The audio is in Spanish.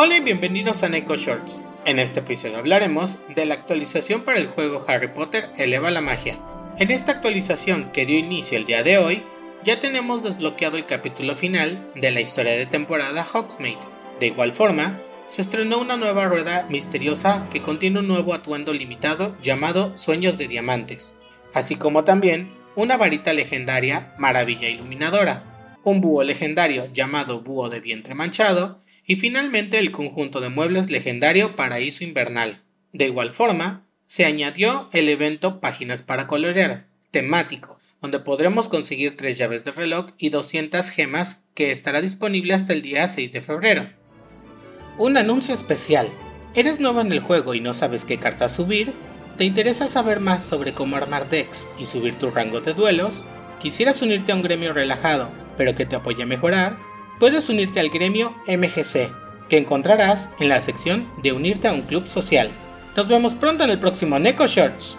Hola y bienvenidos a Neko Shorts. En este episodio hablaremos de la actualización para el juego Harry Potter Eleva la Magia. En esta actualización que dio inicio el día de hoy, ya tenemos desbloqueado el capítulo final de la historia de temporada Hogsmeade. De igual forma, se estrenó una nueva rueda misteriosa que contiene un nuevo atuendo limitado llamado Sueños de Diamantes, así como también una varita legendaria Maravilla Iluminadora, un búho legendario llamado Búho de Vientre Manchado y finalmente el conjunto de muebles legendario Paraíso Invernal. De igual forma, se añadió el evento Páginas para colorear, temático, donde podremos conseguir tres llaves de reloj y 200 gemas que estará disponible hasta el día 6 de febrero. Un anuncio especial. ¿Eres nuevo en el juego y no sabes qué carta subir? ¿Te interesa saber más sobre cómo armar decks y subir tu rango de duelos? ¿Quisieras unirte a un gremio relajado, pero que te apoye a mejorar? Puedes unirte al gremio MGC, que encontrarás en la sección de unirte a un club social. Nos vemos pronto en el próximo Neko Shorts.